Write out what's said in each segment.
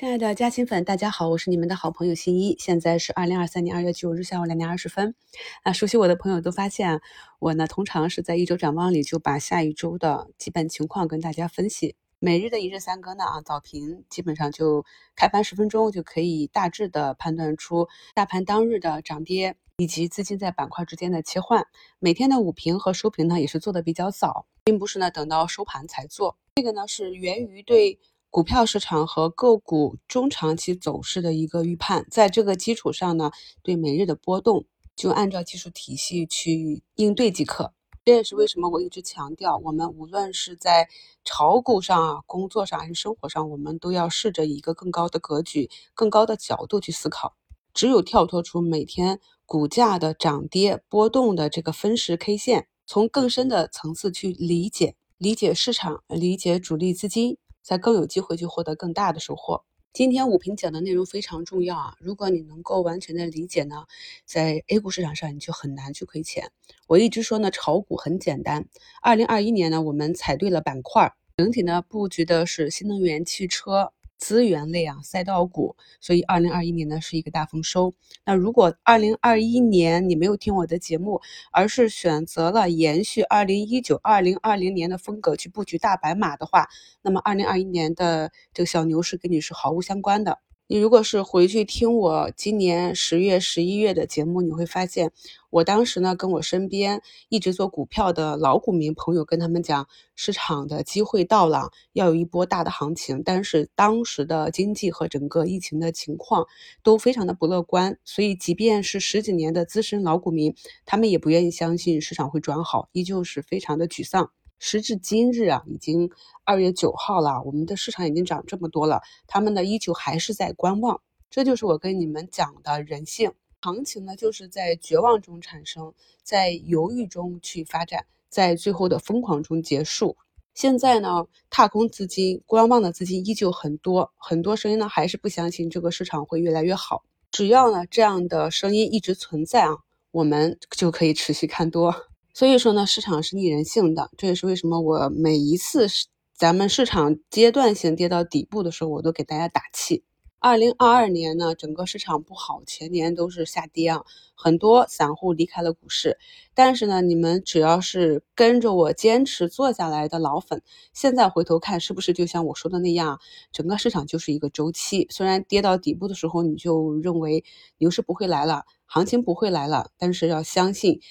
亲爱的嘉兴粉，大家好，我是你们的好朋友新一。现在是二零二三年二月九日下午两点二十分。啊，熟悉我的朋友都发现，我呢通常是在一周展望里就把下一周的基本情况跟大家分析。每日的一日三更呢，啊，早评基本上就开盘十分钟就可以大致的判断出大盘当日的涨跌以及资金在板块之间的切换。每天的午评和收评呢也是做的比较早，并不是呢等到收盘才做。这个呢是源于对。股票市场和个股中长期走势的一个预判，在这个基础上呢，对每日的波动就按照技术体系去应对即可。这也是为什么我一直强调，我们无论是在炒股上啊、工作上还是生活上，我们都要试着以一个更高的格局、更高的角度去思考。只有跳脱出每天股价的涨跌波动的这个分时 K 线，从更深的层次去理解、理解市场、理解主力资金。才更有机会去获得更大的收获。今天五平讲的内容非常重要啊！如果你能够完全的理解呢，在 A 股市场上你就很难去亏钱。我一直说呢，炒股很简单。二零二一年呢，我们踩对了板块，整体呢布局的是新能源汽车。资源类啊，赛道股，所以二零二一年呢是一个大丰收。那如果二零二一年你没有听我的节目，而是选择了延续二零一九、二零二零年的风格去布局大白马的话，那么二零二一年的这个小牛市跟你是毫无相关的。你如果是回去听我今年十月、十一月的节目，你会发现，我当时呢跟我身边一直做股票的老股民朋友跟他们讲，市场的机会到了，要有一波大的行情。但是当时的经济和整个疫情的情况都非常的不乐观，所以即便是十几年的资深老股民，他们也不愿意相信市场会转好，依旧是非常的沮丧。时至今日啊，已经二月九号了，我们的市场已经涨这么多了，他们呢依旧还是在观望。这就是我跟你们讲的人性，行情呢就是在绝望中产生，在犹豫中去发展，在最后的疯狂中结束。现在呢，踏空资金、观望的资金依旧很多，很多声音呢还是不相信这个市场会越来越好。只要呢这样的声音一直存在啊，我们就可以持续看多。所以说呢，市场是逆人性的，这也是为什么我每一次咱们市场阶段性跌到底部的时候，我都给大家打气。二零二二年呢，整个市场不好，前年都是下跌啊，很多散户离开了股市。但是呢，你们只要是跟着我坚持做下来的老粉，现在回头看，是不是就像我说的那样，整个市场就是一个周期。虽然跌到底部的时候，你就认为牛市不会来了，行情不会来了，但是要相信。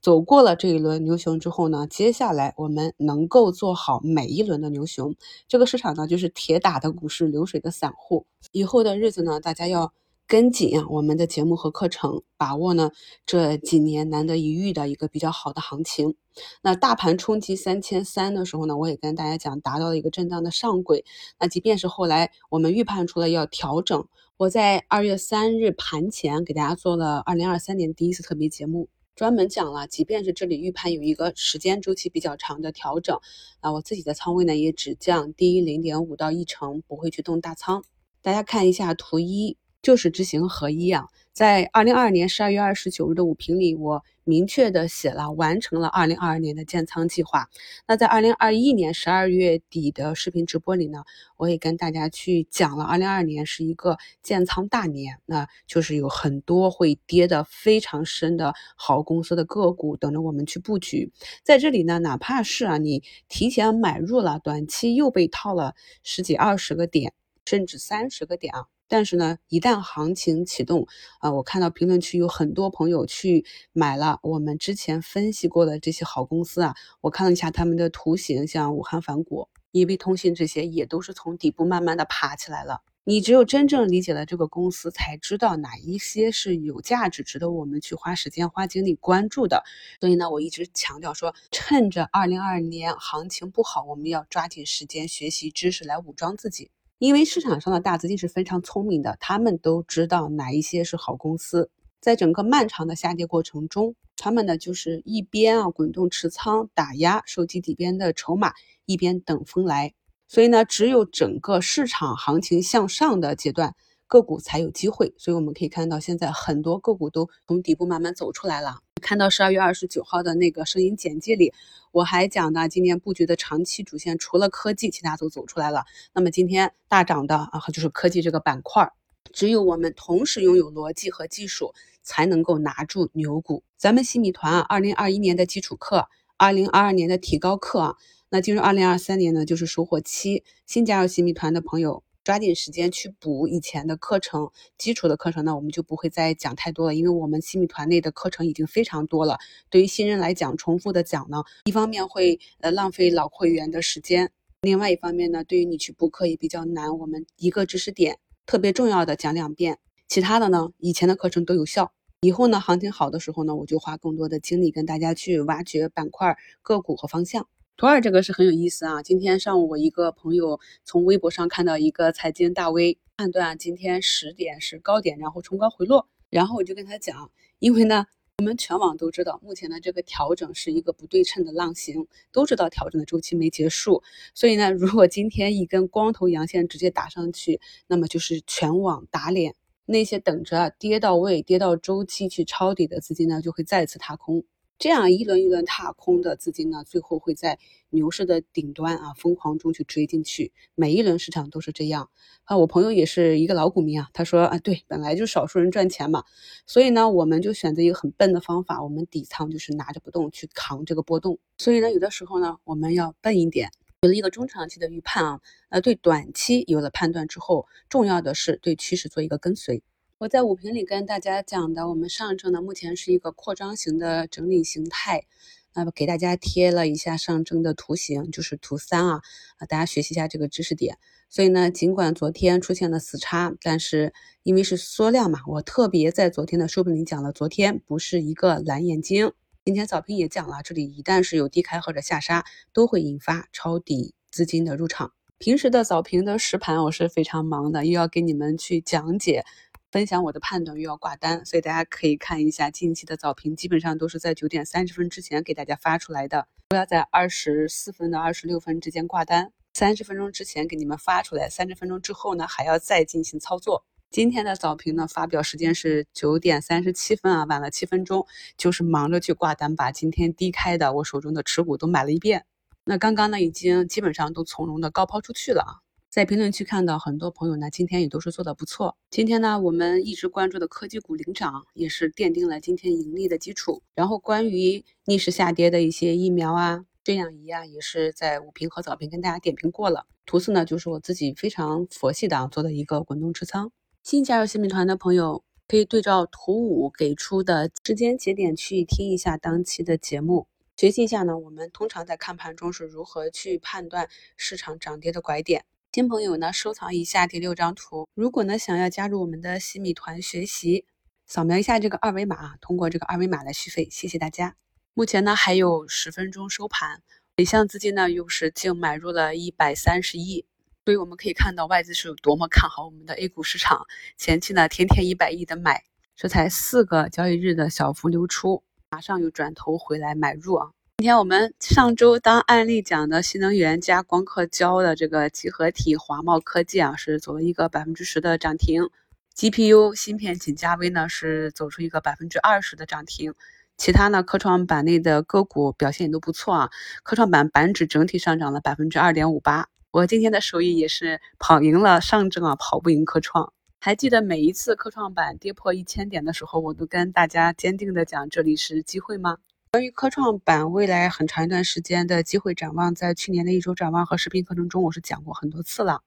走过了这一轮牛熊之后呢，接下来我们能够做好每一轮的牛熊。这个市场呢，就是铁打的股市，流水的散户。以后的日子呢，大家要跟紧啊我们的节目和课程，把握呢这几年难得一遇的一个比较好的行情。那大盘冲击三千三的时候呢，我也跟大家讲，达到了一个震荡的上轨。那即便是后来我们预判出了要调整，我在二月三日盘前给大家做了二零二三年第一次特别节目。专门讲了，即便是这里预判有一个时间周期比较长的调整，啊，我自己的仓位呢也只降低零点五到一成，不会去动大仓。大家看一下图一。就是知行合一啊！在二零二二年十二月二十九日的午评里，我明确的写了完成了二零二二年的建仓计划。那在二零二一年十二月底的视频直播里呢，我也跟大家去讲了，二零二二年是一个建仓大年，那就是有很多会跌的非常深的好公司的个股等着我们去布局。在这里呢，哪怕是啊你提前买入了，短期又被套了十几二十个点，甚至三十个点啊。但是呢，一旦行情启动，啊，我看到评论区有很多朋友去买了我们之前分析过的这些好公司啊，我看了一下他们的图形，像武汉凡谷、易威通信这些，也都是从底部慢慢的爬起来了。你只有真正理解了这个公司，才知道哪一些是有价值、值得我们去花时间、花精力关注的。所以呢，我一直强调说，趁着二零二二年行情不好，我们要抓紧时间学习知识来武装自己。因为市场上的大资金是非常聪明的，他们都知道哪一些是好公司。在整个漫长的下跌过程中，他们呢就是一边啊滚动持仓打压收集底边的筹码，一边等风来。所以呢，只有整个市场行情向上的阶段，个股才有机会。所以我们可以看到，现在很多个股都从底部慢慢走出来了。看到十二月二十九号的那个声音简介里，我还讲呢，今年布局的长期主线除了科技，其他都走出来了。那么今天大涨的啊，就是科技这个板块。只有我们同时拥有逻辑和技术，才能够拿住牛股。咱们新米团啊，二零二一年的基础课，二零二二年的提高课啊，那进入二零二三年呢，就是收获期。新加入新米团的朋友。抓紧时间去补以前的课程，基础的课程呢，我们就不会再讲太多了，因为我们新米团内的课程已经非常多了。对于新人来讲，重复的讲呢，一方面会呃浪费老会员的时间，另外一方面呢，对于你去补课也比较难。我们一个知识点特别重要的讲两遍，其他的呢，以前的课程都有效。以后呢，行情好的时候呢，我就花更多的精力跟大家去挖掘板块、个股和方向。图二这个是很有意思啊！今天上午我一个朋友从微博上看到一个财经大 V 判断今天十点是高点，然后冲高回落，然后我就跟他讲，因为呢，我们全网都知道目前的这个调整是一个不对称的浪形，都知道调整的周期没结束，所以呢，如果今天一根光头阳线直接打上去，那么就是全网打脸，那些等着跌到位、跌到周期去抄底的资金呢，就会再次踏空。这样一轮一轮踏空的资金呢，最后会在牛市的顶端啊疯狂中去追进去。每一轮市场都是这样啊。我朋友也是一个老股民啊，他说啊，对，本来就少数人赚钱嘛，所以呢，我们就选择一个很笨的方法，我们底仓就是拿着不动去扛这个波动。所以呢，有的时候呢，我们要笨一点，有了一个中长期的预判啊，呃，对短期有了判断之后，重要的是对趋势做一个跟随。我在五评里跟大家讲的，我们上证呢目前是一个扩张型的整理形态，那么给大家贴了一下上证的图形，就是图三啊，啊大家学习一下这个知识点。所以呢，尽管昨天出现了死叉，但是因为是缩量嘛，我特别在昨天的收评里讲了，昨天不是一个蓝眼睛。今天早评也讲了，这里一旦是有低开或者下杀，都会引发抄底资金的入场。平时的早评的实盘我是非常忙的，又要给你们去讲解。分享我的判断又要挂单，所以大家可以看一下近期的早评，基本上都是在九点三十分之前给大家发出来的，都要在二十四分到二十六分之间挂单，三十分钟之前给你们发出来，三十分钟之后呢还要再进行操作。今天的早评呢发表时间是九点三十七分啊，晚了七分钟，就是忙着去挂单，把今天低开的我手中的持股都买了一遍。那刚刚呢已经基本上都从容的高抛出去了啊。在评论区看到很多朋友呢，今天也都是做的不错。今天呢，我们一直关注的科技股领涨，也是奠定了今天盈利的基础。然后关于逆势下跌的一些疫苗啊、血氧仪啊，也是在午评和早评跟大家点评过了。图四呢，就是我自己非常佛系的做的一个滚动持仓。新加入新米团的朋友，可以对照图五给出的时间节点去听一下当期的节目，学习一下呢。我们通常在看盘中是如何去判断市场涨跌的拐点。新朋友呢，收藏一下第六张图。如果呢想要加入我们的西米团学习，扫描一下这个二维码，通过这个二维码来续费。谢谢大家。目前呢还有十分钟收盘，北向资金呢又是净买入了一百三十亿，所以我们可以看到外资是有多么看好我们的 A 股市场。前期呢天天一百亿的买，这才四个交易日的小幅流出，马上又转头回来买入啊。今天我们上周当案例讲的新能源加光刻胶的这个集合体华茂科技啊，是走了一个百分之十的涨停；GPU 芯片锦嘉微呢是走出一个百分之二十的涨停。其他呢科创板内的个股表现也都不错啊，科创板板指整体上涨了百分之二点五八。我今天的收益也是跑赢了上证啊，跑不赢科创。还记得每一次科创板跌破一千点的时候，我都跟大家坚定的讲这里是机会吗？关于科创板未来很长一段时间的机会展望，在去年的一周展望和视频课程中，我是讲过很多次了。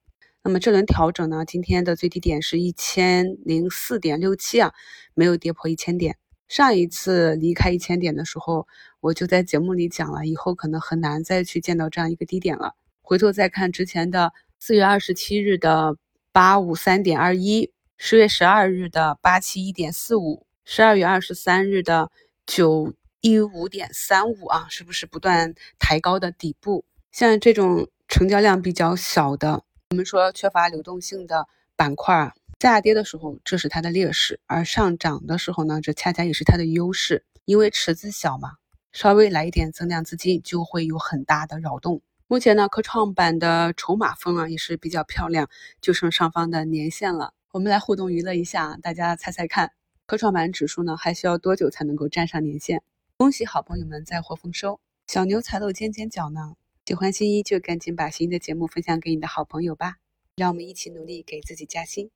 那么这轮调整呢，今天的最低点是一千零四点六七啊，没有跌破一千点。上一次离开一千点的时候，我就在节目里讲了，以后可能很难再去见到这样一个低点了。回头再看之前的四月二十七日的八五三点二一，十月十二日的八七一点四五，十二月二十三日的九。一五点三五啊，是不是不断抬高的底部？像这种成交量比较小的，我们说缺乏流动性的板块啊，下跌的时候这是它的劣势，而上涨的时候呢，这恰恰也是它的优势。因为池子小嘛，稍微来一点增量资金就会有很大的扰动。目前呢，科创板的筹码峰啊也是比较漂亮，就剩上方的年线了。我们来互动娱乐一下，大家猜猜看。科创板指数呢还需要多久才能够站上年线？恭喜好朋友们再获丰收，小牛才露尖尖角呢。喜欢新一就赶紧把新一的节目分享给你的好朋友吧，让我们一起努力给自己加薪。